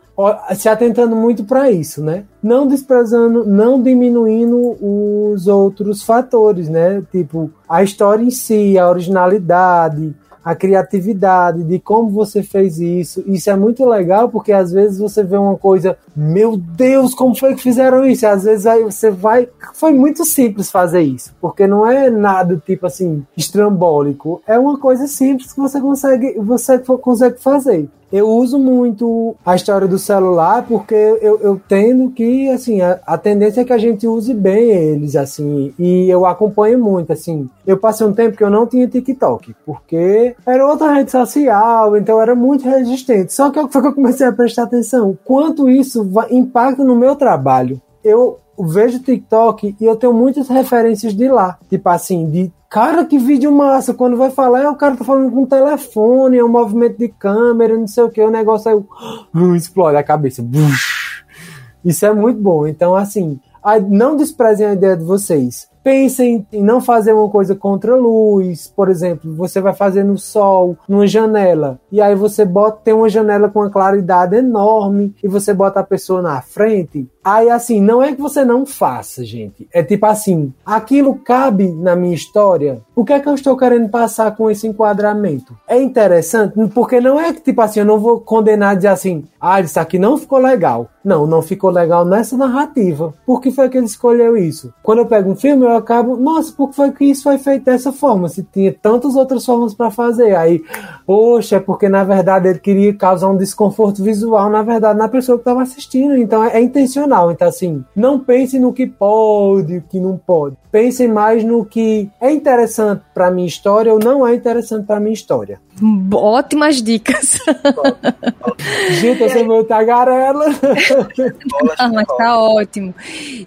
se atentando muito para isso, né? Não desprezando, não diminuindo os outros fatores, né? Tipo, a história em si, a originalidade, a criatividade de como você fez isso. Isso é muito legal porque às vezes você vê uma coisa, meu Deus, como foi que fizeram isso? Às vezes aí você vai, foi muito simples fazer isso, porque não é nada tipo assim estrambólico, é uma coisa simples que você consegue, você consegue fazer eu uso muito a história do celular porque eu, eu tendo que, assim, a, a, tendência é que a gente use bem eles, assim, e eu acompanho muito, assim. Eu passei um tempo que eu não tinha TikTok, porque era outra rede social, então era muito resistente. Só que foi que eu comecei a prestar atenção. Quanto isso impacta no meu trabalho. Eu vejo TikTok e eu tenho muitas referências de lá. Tipo assim, de Cara, que vídeo massa. Quando vai falar, é o cara tá falando com o telefone, é um movimento de câmera, não sei o que, o negócio aí uh, explode a cabeça. Isso é muito bom. Então, assim, não desprezem a ideia de vocês pensem em não fazer uma coisa contra a luz, por exemplo, você vai fazer no sol, numa janela, e aí você bota tem uma janela com uma claridade enorme e você bota a pessoa na frente. Aí assim, não é que você não faça, gente. É tipo assim, aquilo cabe na minha história. O que é que eu estou querendo passar com esse enquadramento? É interessante, porque não é que tipo assim, eu não vou condenar dizer assim, ah, isso aqui não ficou legal. Não, não ficou legal nessa narrativa. Por que foi que ele escolheu isso? Quando eu pego um filme, eu acabo, nossa, por que foi que isso foi feito dessa forma? Se tinha tantas outras formas para fazer. Aí, poxa, é porque na verdade ele queria causar um desconforto visual, na verdade, na pessoa que estava assistindo. Então é, é, intencional. Então, assim, não pense no que pode, o que não pode. Pense mais no que é interessante para minha história ou não é interessante para minha história. Ótimas dicas. Gente, eu sou meu tagarela. ah, mas tá ótimo.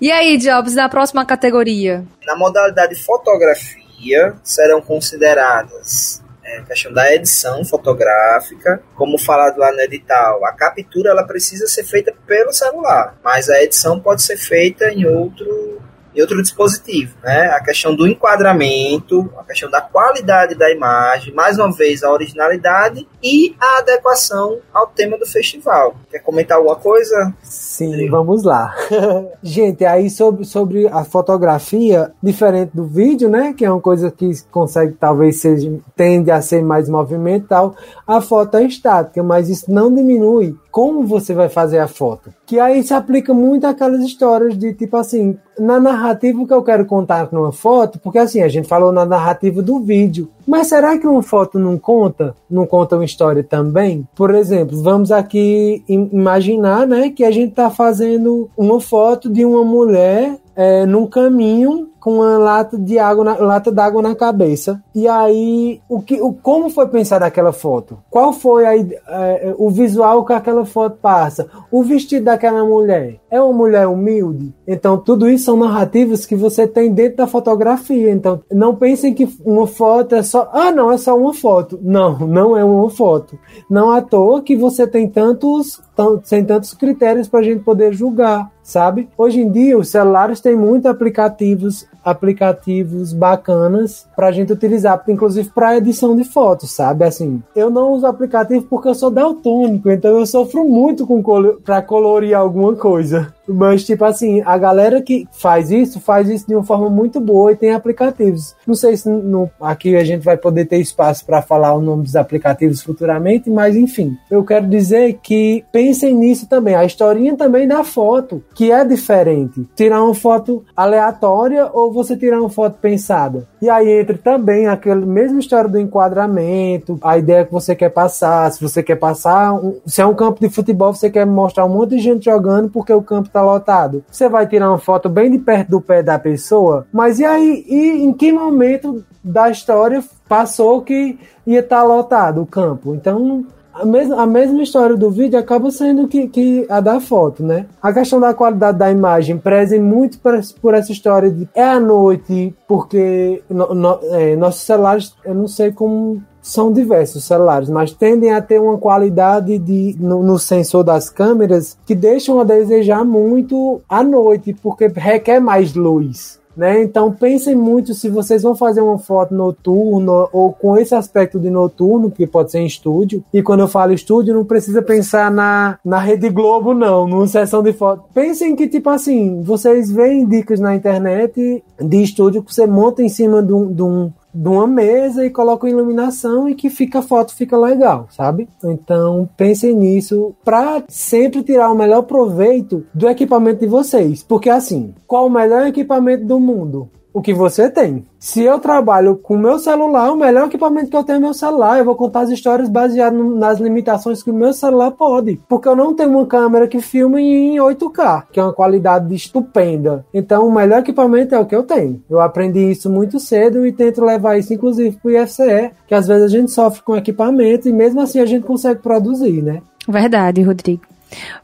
E aí, Jobs, na próxima categoria? Na modalidade fotografia, serão consideradas é, a questão da edição fotográfica, como falado lá no edital, a captura ela precisa ser feita pelo celular, mas a edição pode ser feita em outro e outro dispositivo, né? A questão do enquadramento, a questão da qualidade da imagem, mais uma vez a originalidade e a adequação ao tema do festival. Quer comentar alguma coisa? Sim, vamos lá. Gente, aí sobre, sobre a fotografia, diferente do vídeo, né? Que é uma coisa que consegue, talvez seja, tende a ser mais movimental, a foto é estática, mas isso não diminui como você vai fazer a foto. Que aí se aplica muito aquelas histórias de tipo assim, na narrativa que eu quero contar numa foto, porque assim, a gente falou na narrativa do vídeo, mas será que uma foto não conta? Não conta uma história também? Por exemplo, vamos aqui imaginar, né, que a gente está fazendo uma foto de uma mulher é, num caminho com uma lata de água, na, lata d'água na cabeça. E aí, o que, o, como foi pensada aquela foto? Qual foi a, é, o visual que aquela foto passa? O vestido daquela mulher é uma mulher humilde? Então, tudo isso são narrativas que você tem dentro da fotografia. Então, não pensem que uma foto é só, ah, não, é só uma foto. Não, não é uma foto. Não à toa que você tem tantos, tem tantos critérios para a gente poder julgar sabe? Hoje em dia os celulares têm muitos aplicativos, aplicativos bacanas para a gente utilizar, inclusive para edição de fotos, sabe? Assim, eu não uso aplicativo porque eu sou daltônico, então eu sofro muito com colo para colorir alguma coisa. Mas, tipo assim, a galera que faz isso, faz isso de uma forma muito boa e tem aplicativos. Não sei se no, aqui a gente vai poder ter espaço para falar o nome dos aplicativos futuramente, mas enfim. Eu quero dizer que pensem nisso também. A historinha também da foto, que é diferente. Tirar uma foto aleatória ou você tirar uma foto pensada. E aí entra também aquela mesma história do enquadramento, a ideia que você quer passar. Se você quer passar, um, se é um campo de futebol, você quer mostrar um monte de gente jogando porque o campo tá lotado. Você vai tirar uma foto bem de perto do pé da pessoa, mas e aí, e em que momento da história passou que ia estar tá lotado o campo? Então, a mesma, a mesma história do vídeo acaba sendo que, que a da foto, né? A questão da qualidade da imagem prezem muito por, por essa história de é à noite, porque no, no, é, nossos celulares, eu não sei como são diversos celulares, mas tendem a ter uma qualidade de, no, no, sensor das câmeras que deixam a desejar muito à noite, porque requer mais luz. Né? Então pensem muito se vocês vão fazer uma foto noturna ou com esse aspecto de noturno, que pode ser em estúdio. E quando eu falo estúdio, não precisa pensar na, na Rede Globo, não, numa sessão de foto. Pensem que, tipo assim, vocês veem dicas na internet de estúdio que você monta em cima de um, de um de uma mesa e coloco iluminação e que fica a foto fica legal, sabe? Então pensem nisso para sempre tirar o melhor proveito do equipamento de vocês, porque assim, qual o melhor equipamento do mundo? O que você tem. Se eu trabalho com o meu celular, o melhor equipamento que eu tenho é meu celular. Eu vou contar as histórias baseadas nas limitações que o meu celular pode. Porque eu não tenho uma câmera que filme em 8K, que é uma qualidade estupenda. Então, o melhor equipamento é o que eu tenho. Eu aprendi isso muito cedo e tento levar isso, inclusive, para o IFCE, que às vezes a gente sofre com equipamento e mesmo assim a gente consegue produzir, né? Verdade, Rodrigo.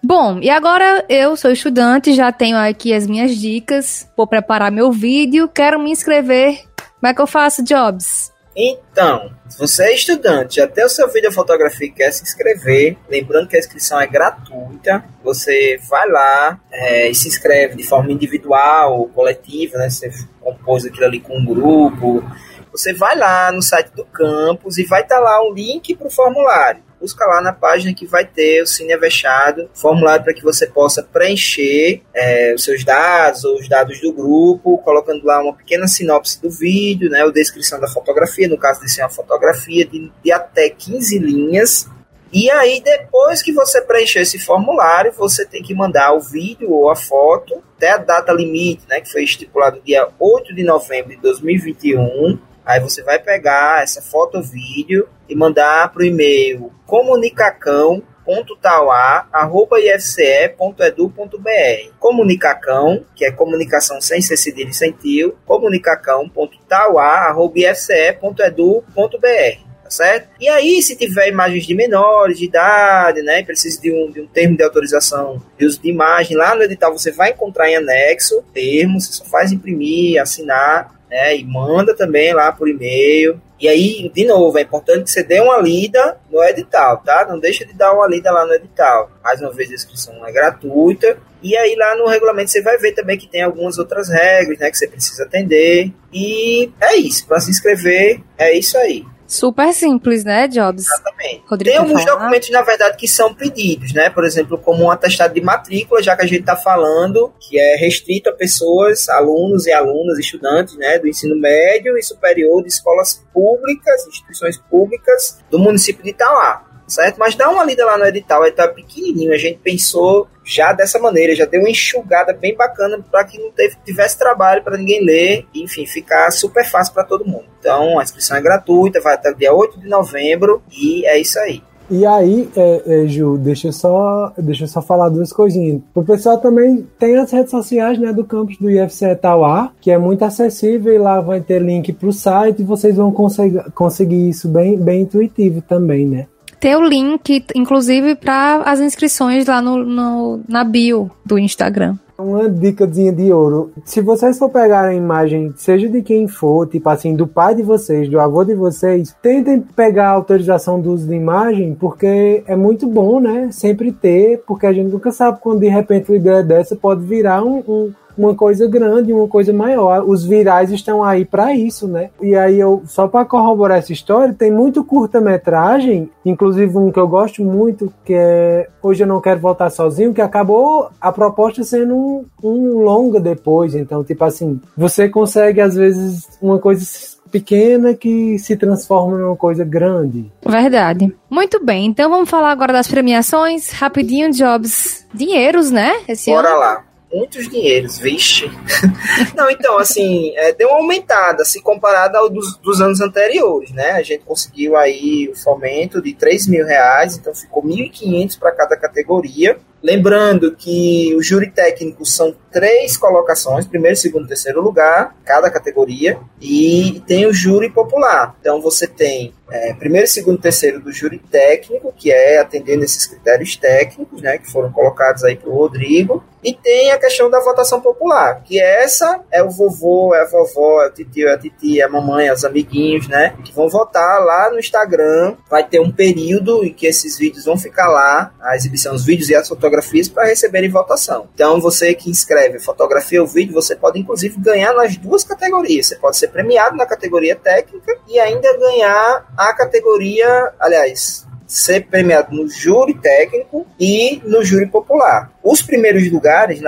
Bom, e agora eu sou estudante, já tenho aqui as minhas dicas, vou preparar meu vídeo, quero me inscrever. Como é que eu faço, Jobs? Então, se você é estudante, até o seu vídeo fotografia quer se inscrever, lembrando que a inscrição é gratuita, você vai lá é, e se inscreve de forma individual ou coletiva, né? Você compôs aquilo ali com um grupo. Você vai lá no site do campus e vai estar tá lá um link para o formulário busca lá na página que vai ter o Cine Avexado, formulário para que você possa preencher é, os seus dados ou os dados do grupo, colocando lá uma pequena sinopse do vídeo, né, ou descrição da fotografia, no caso de ser uma fotografia de, de até 15 linhas, e aí, depois que você preencher esse formulário, você tem que mandar o vídeo ou a foto até a data limite, né, que foi estipulado dia 8 de novembro de 2021. Aí você vai pegar essa foto vídeo e mandar para o e-mail comunicacão.tauá.ifce.edu.br Comunicacão, que é comunicação sem ser cedilha e sem tio, comunicacão.tauá.ifce.edu.br tá certo? E aí, se tiver imagens de menores de idade, né, precisa de um, de um termo de autorização de uso de imagem, lá no edital você vai encontrar em anexo termo, você só faz imprimir, assinar, né, e manda também lá por e-mail. E aí, de novo, é importante que você dê uma lida no edital, tá? Não deixa de dar uma lida lá no edital. Mais uma vez, a inscrição é gratuita. E aí, lá no regulamento, você vai ver também que tem algumas outras regras, né? Que você precisa atender. E é isso. Para se inscrever, é isso aí. Super simples, né, Jobs? Exatamente. Rodrigo Tem alguns falar? documentos, na verdade, que são pedidos, né? Por exemplo, como um atestado de matrícula, já que a gente está falando que é restrito a pessoas, alunos e alunas, estudantes, né, do ensino médio e superior de escolas públicas, instituições públicas do município de Itauá certo? Mas dá uma lida lá no edital, edital é pequenininho, a gente pensou já dessa maneira, já deu uma enxugada bem bacana para que não tivesse trabalho para ninguém ler, enfim, ficar super fácil para todo mundo. Então, a inscrição é gratuita, vai até o dia 8 de novembro, e é isso aí. E aí, é, é, Ju, deixa eu, só, deixa eu só falar duas coisinhas. O pessoal também tem as redes sociais né, do campus do IFC Etauá, que é muito acessível e lá vai ter link para o site e vocês vão conseguir, conseguir isso bem, bem intuitivo também, né? Tem o link, inclusive, para as inscrições lá no, no, na bio do Instagram. Uma dicasinha de ouro. Se vocês for pegar a imagem, seja de quem for, tipo assim, do pai de vocês, do avô de vocês, tentem pegar a autorização do uso de imagem, porque é muito bom, né? Sempre ter, porque a gente nunca sabe quando de repente uma ideia dessa pode virar um, um uma coisa grande, uma coisa maior. Os virais estão aí para isso, né? E aí eu só para corroborar essa história, tem muito curta-metragem, inclusive um que eu gosto muito, que é Hoje eu não quero voltar sozinho, que acabou a proposta sendo um, um longa depois. Então, tipo assim, você consegue às vezes uma coisa pequena que se transforma numa coisa grande. Verdade. Muito bem, então vamos falar agora das premiações. Rapidinho, Jobs. Dinheiros, né? Esse Bora ano. lá muitos dinheiros, vixe. Não, então, assim, é, deu uma aumentada, se comparado ao dos, dos, anos anteriores, né? A gente conseguiu aí o fomento de 3 mil reais, então ficou 1.500 para cada categoria. Lembrando que o júri técnico são três colocações, primeiro, segundo, terceiro lugar, cada categoria, e tem o júri popular. Então você tem é, primeiro, segundo, terceiro do júri técnico, que é atendendo esses critérios técnicos, né, que foram colocados aí para o Rodrigo, e tem a questão da votação popular, que essa é o vovô, é a vovó, é o tio, é a titia, é a mamãe, é os amiguinhos, né? Que vão votar lá no Instagram. Vai ter um período em que esses vídeos vão ficar lá, a exibição, os vídeos e as fotografias, para receberem votação. Então, você que inscreve fotografia ou vídeo, você pode inclusive ganhar nas duas categorias. Você pode ser premiado na categoria técnica e ainda ganhar a categoria, aliás, ser premiado no júri técnico e no júri popular. Os primeiros lugares,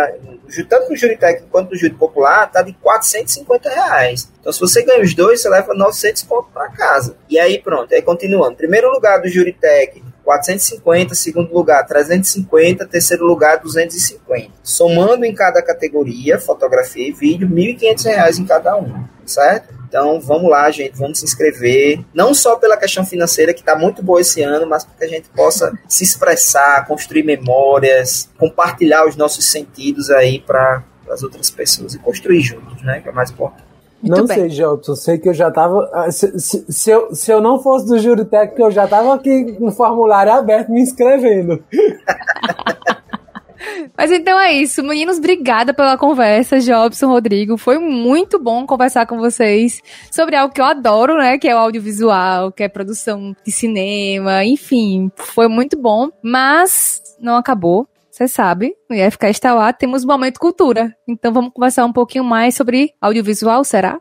tanto no júri técnico quanto no júri popular, tá de 450 reais. Então, se você ganha os dois, você leva 900 pontos para casa. E aí, pronto, aí continuando. Primeiro lugar do júri técnico, 450, segundo lugar 350, terceiro lugar 250. Somando em cada categoria, fotografia e vídeo, R$ 1.500 em cada um, certo? Então vamos lá, gente, vamos se inscrever. Não só pela questão financeira, que está muito boa esse ano, mas para que a gente possa se expressar, construir memórias, compartilhar os nossos sentidos aí para as outras pessoas e construir juntos, né? Que é o mais importante. Muito não bem. sei, Jobson. Sei que eu já tava. Ah, se, se, se, eu, se eu não fosse do júri técnico, eu já tava aqui com o formulário aberto me inscrevendo. Mas então é isso. Meninos, obrigada pela conversa, Jobson, Rodrigo. Foi muito bom conversar com vocês sobre algo que eu adoro, né? Que é o audiovisual, que é produção de cinema, enfim. Foi muito bom, mas não acabou. Você sabe, no IFK lá, temos Momento Cultura. Então vamos conversar um pouquinho mais sobre audiovisual, será?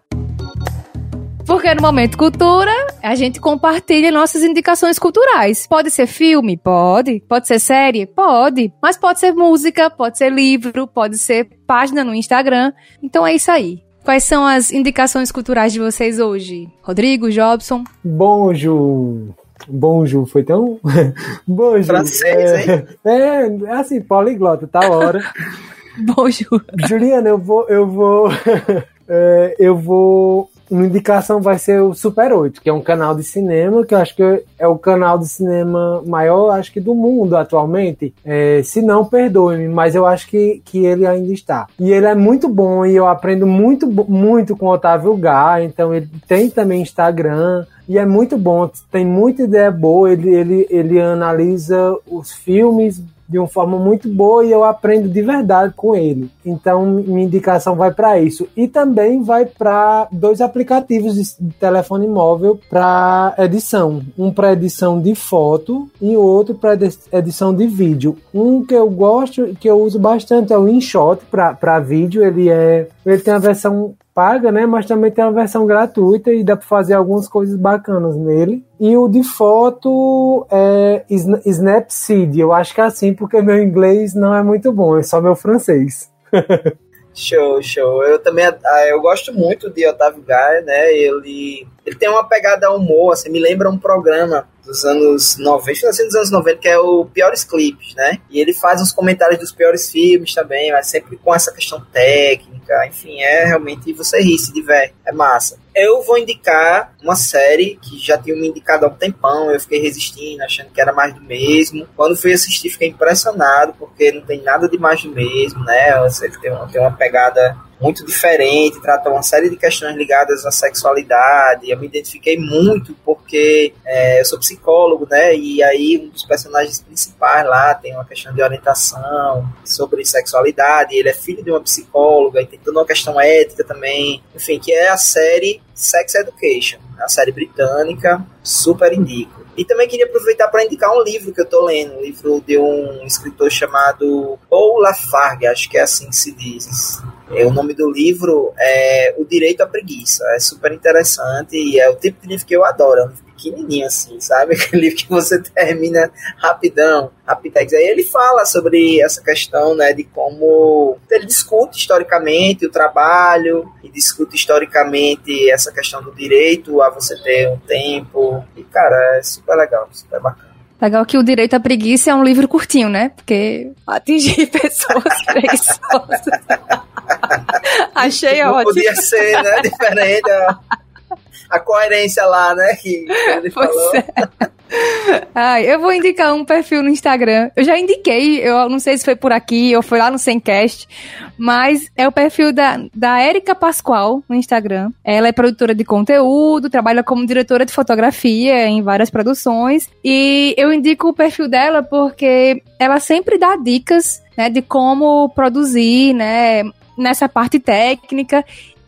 Porque no Momento Cultura, a gente compartilha nossas indicações culturais. Pode ser filme? Pode. Pode ser série? Pode. Mas pode ser música, pode ser livro, pode ser página no Instagram. Então é isso aí. Quais são as indicações culturais de vocês hoje? Rodrigo, Jobson? Bom, Ju. Bom, Ju, foi tão. Bom, Ju. Francês, é, é, é assim, poliglota, tá hora. Bom, Ju. Juliana, eu vou. Eu vou. é, eu vou uma indicação vai ser o Super 8, que é um canal de cinema, que eu acho que é o canal de cinema maior, acho que do mundo atualmente. É, se não, perdoe-me, mas eu acho que, que ele ainda está. E ele é muito bom e eu aprendo muito, muito com o Otávio Gá, então ele tem também Instagram. E é muito bom, tem muita ideia boa. Ele, ele, ele analisa os filmes de uma forma muito boa e eu aprendo de verdade com ele. Então, minha indicação vai para isso. E também vai para dois aplicativos de telefone móvel para edição. Um para edição de foto e outro para edição de vídeo. Um que eu gosto, que eu uso bastante é o InShot para vídeo. Ele é, ele tem a versão paga, né? Mas também tem uma versão gratuita e dá para fazer algumas coisas bacanas nele. E o de foto é Snapseed. Eu acho que é assim porque meu inglês não é muito bom, é só meu francês. show, show. Eu também ah, eu gosto muito de Otávio Gaia, né? Ele ele tem uma pegada humor, assim, me lembra um programa dos anos 90, assim, dos anos 90, que é o Piores Clipes, né? E ele faz uns comentários dos piores filmes também, mas sempre com essa questão técnica, enfim, é realmente você ri, se diverte, é massa. Eu vou indicar uma série que já tinha me indicado há um tempão, eu fiquei resistindo, achando que era mais do mesmo. Quando fui assistir, fiquei impressionado, porque não tem nada de mais do mesmo, né? Você tem uma, tem uma pegada muito diferente, trata uma série de questões ligadas à sexualidade. Eu me identifiquei muito porque é, eu sou psicólogo, né? E aí um dos personagens principais lá tem uma questão de orientação sobre sexualidade. Ele é filho de uma psicóloga e tem toda uma questão ética também. Enfim, que é a série Sex Education, a série britânica, super indico. E também queria aproveitar para indicar um livro que eu estou lendo, um livro de um escritor chamado Paul Lafargue, acho que é assim que se diz. É, o nome do livro é O Direito à Preguiça. É super interessante e é o tipo de livro que eu adoro. É um livro pequenininho assim, sabe? Aquele livro que você termina rapidão, rapidex. Aí ele fala sobre essa questão, né, de como ele discute historicamente o trabalho e discute historicamente essa questão do direito a você ter um tempo. E, cara, é super legal, super bacana. Legal que o Direito à Preguiça é um livro curtinho, né? Porque atingir pessoas preguiçosas. Achei Não ótimo. Podia ser, né? Diferente. A, coerência lá, né? Que ele Pois falou. é. Ai, eu vou indicar um perfil no Instagram. Eu já indiquei, eu não sei se foi por aqui ou foi lá no Semcast, mas é o perfil da, da Érica Pascoal no Instagram. Ela é produtora de conteúdo, trabalha como diretora de fotografia em várias produções. E eu indico o perfil dela porque ela sempre dá dicas né, de como produzir, né? Nessa parte técnica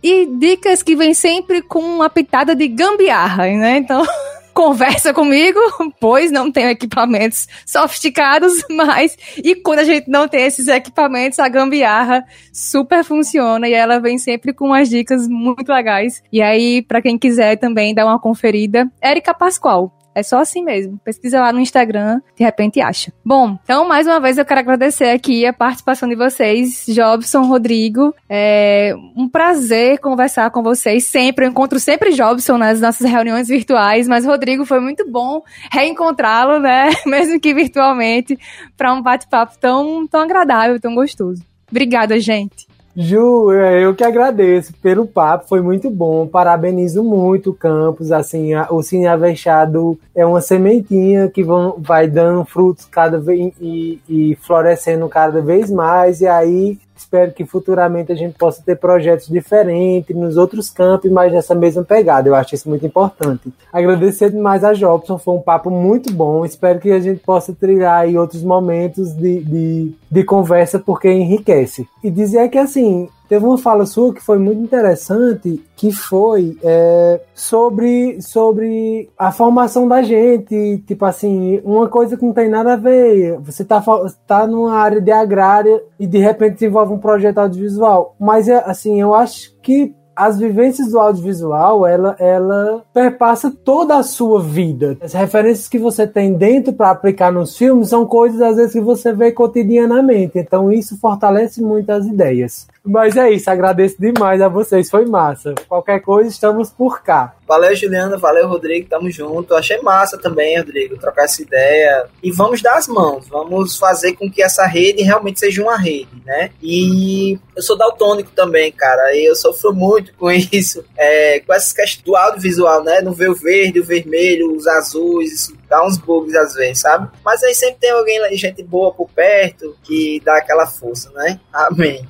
e dicas que vêm sempre com uma pitada de gambiarra, né? Então, conversa comigo, pois não tenho equipamentos sofisticados, mas e quando a gente não tem esses equipamentos, a gambiarra super funciona e ela vem sempre com umas dicas muito legais. E aí, para quem quiser também dar uma conferida, Érica Pascoal. É só assim mesmo. Pesquisa lá no Instagram, de repente acha. Bom, então mais uma vez eu quero agradecer aqui a participação de vocês, Jobson, Rodrigo. É um prazer conversar com vocês sempre. Eu encontro sempre Jobson nas nossas reuniões virtuais, mas Rodrigo foi muito bom reencontrá-lo, né? Mesmo que virtualmente, para um bate-papo tão, tão agradável, tão gostoso. Obrigada, gente. Ju, eu que agradeço pelo papo, foi muito bom. Parabenizo muito o campus. Assim, a- o Cine Avexado é uma sementinha que vão, vai dando frutos cada vez e, e florescendo cada vez mais. E aí espero que futuramente a gente possa ter projetos diferentes nos outros campos, mas nessa mesma pegada. Eu acho isso muito importante. Agradecer demais a Jobson, foi um papo muito bom. Espero que a gente possa trilhar aí outros momentos de, de, de conversa, porque enriquece. E dizer que assim, Teve uma fala sua que foi muito interessante, que foi é, sobre, sobre a formação da gente. Tipo assim, uma coisa que não tem nada a ver. Você tá, tá numa área de agrária e de repente desenvolve um projeto audiovisual. Mas é, assim, eu acho que as vivências do audiovisual, ela, ela perpassa toda a sua vida. As referências que você tem dentro para aplicar nos filmes são coisas, às vezes, que você vê cotidianamente. Então, isso fortalece muito as ideias. Mas é isso, agradeço demais a vocês, foi massa. Qualquer coisa, estamos por cá. Valeu, Juliana. Valeu, Rodrigo. Tamo junto. Achei massa também, Rodrigo, trocar essa ideia. E vamos dar as mãos. Vamos fazer com que essa rede realmente seja uma rede, né? E eu sou daltônico também, cara. E eu sofro muito com isso. É, com essas questões do audiovisual, né? Não ver o verde, o vermelho, os azuis. Isso dá uns bugs às vezes, sabe? Mas aí sempre tem alguém, gente boa por perto, que dá aquela força, né? Amém.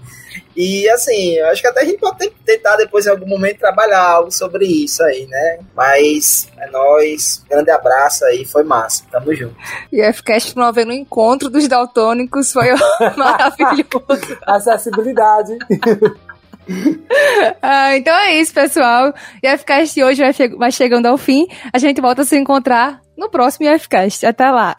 E assim, eu acho que até a gente pode tentar depois em algum momento trabalhar algo sobre isso aí, né? Mas é nóis, grande abraço aí, foi massa, tamo junto. E o FCast promovendo o encontro dos daltônicos foi maravilhoso. Acessibilidade. Ah, então é isso, pessoal. E o FCast hoje vai, che- vai chegando ao fim. A gente volta a se encontrar no próximo IFCast. Até lá.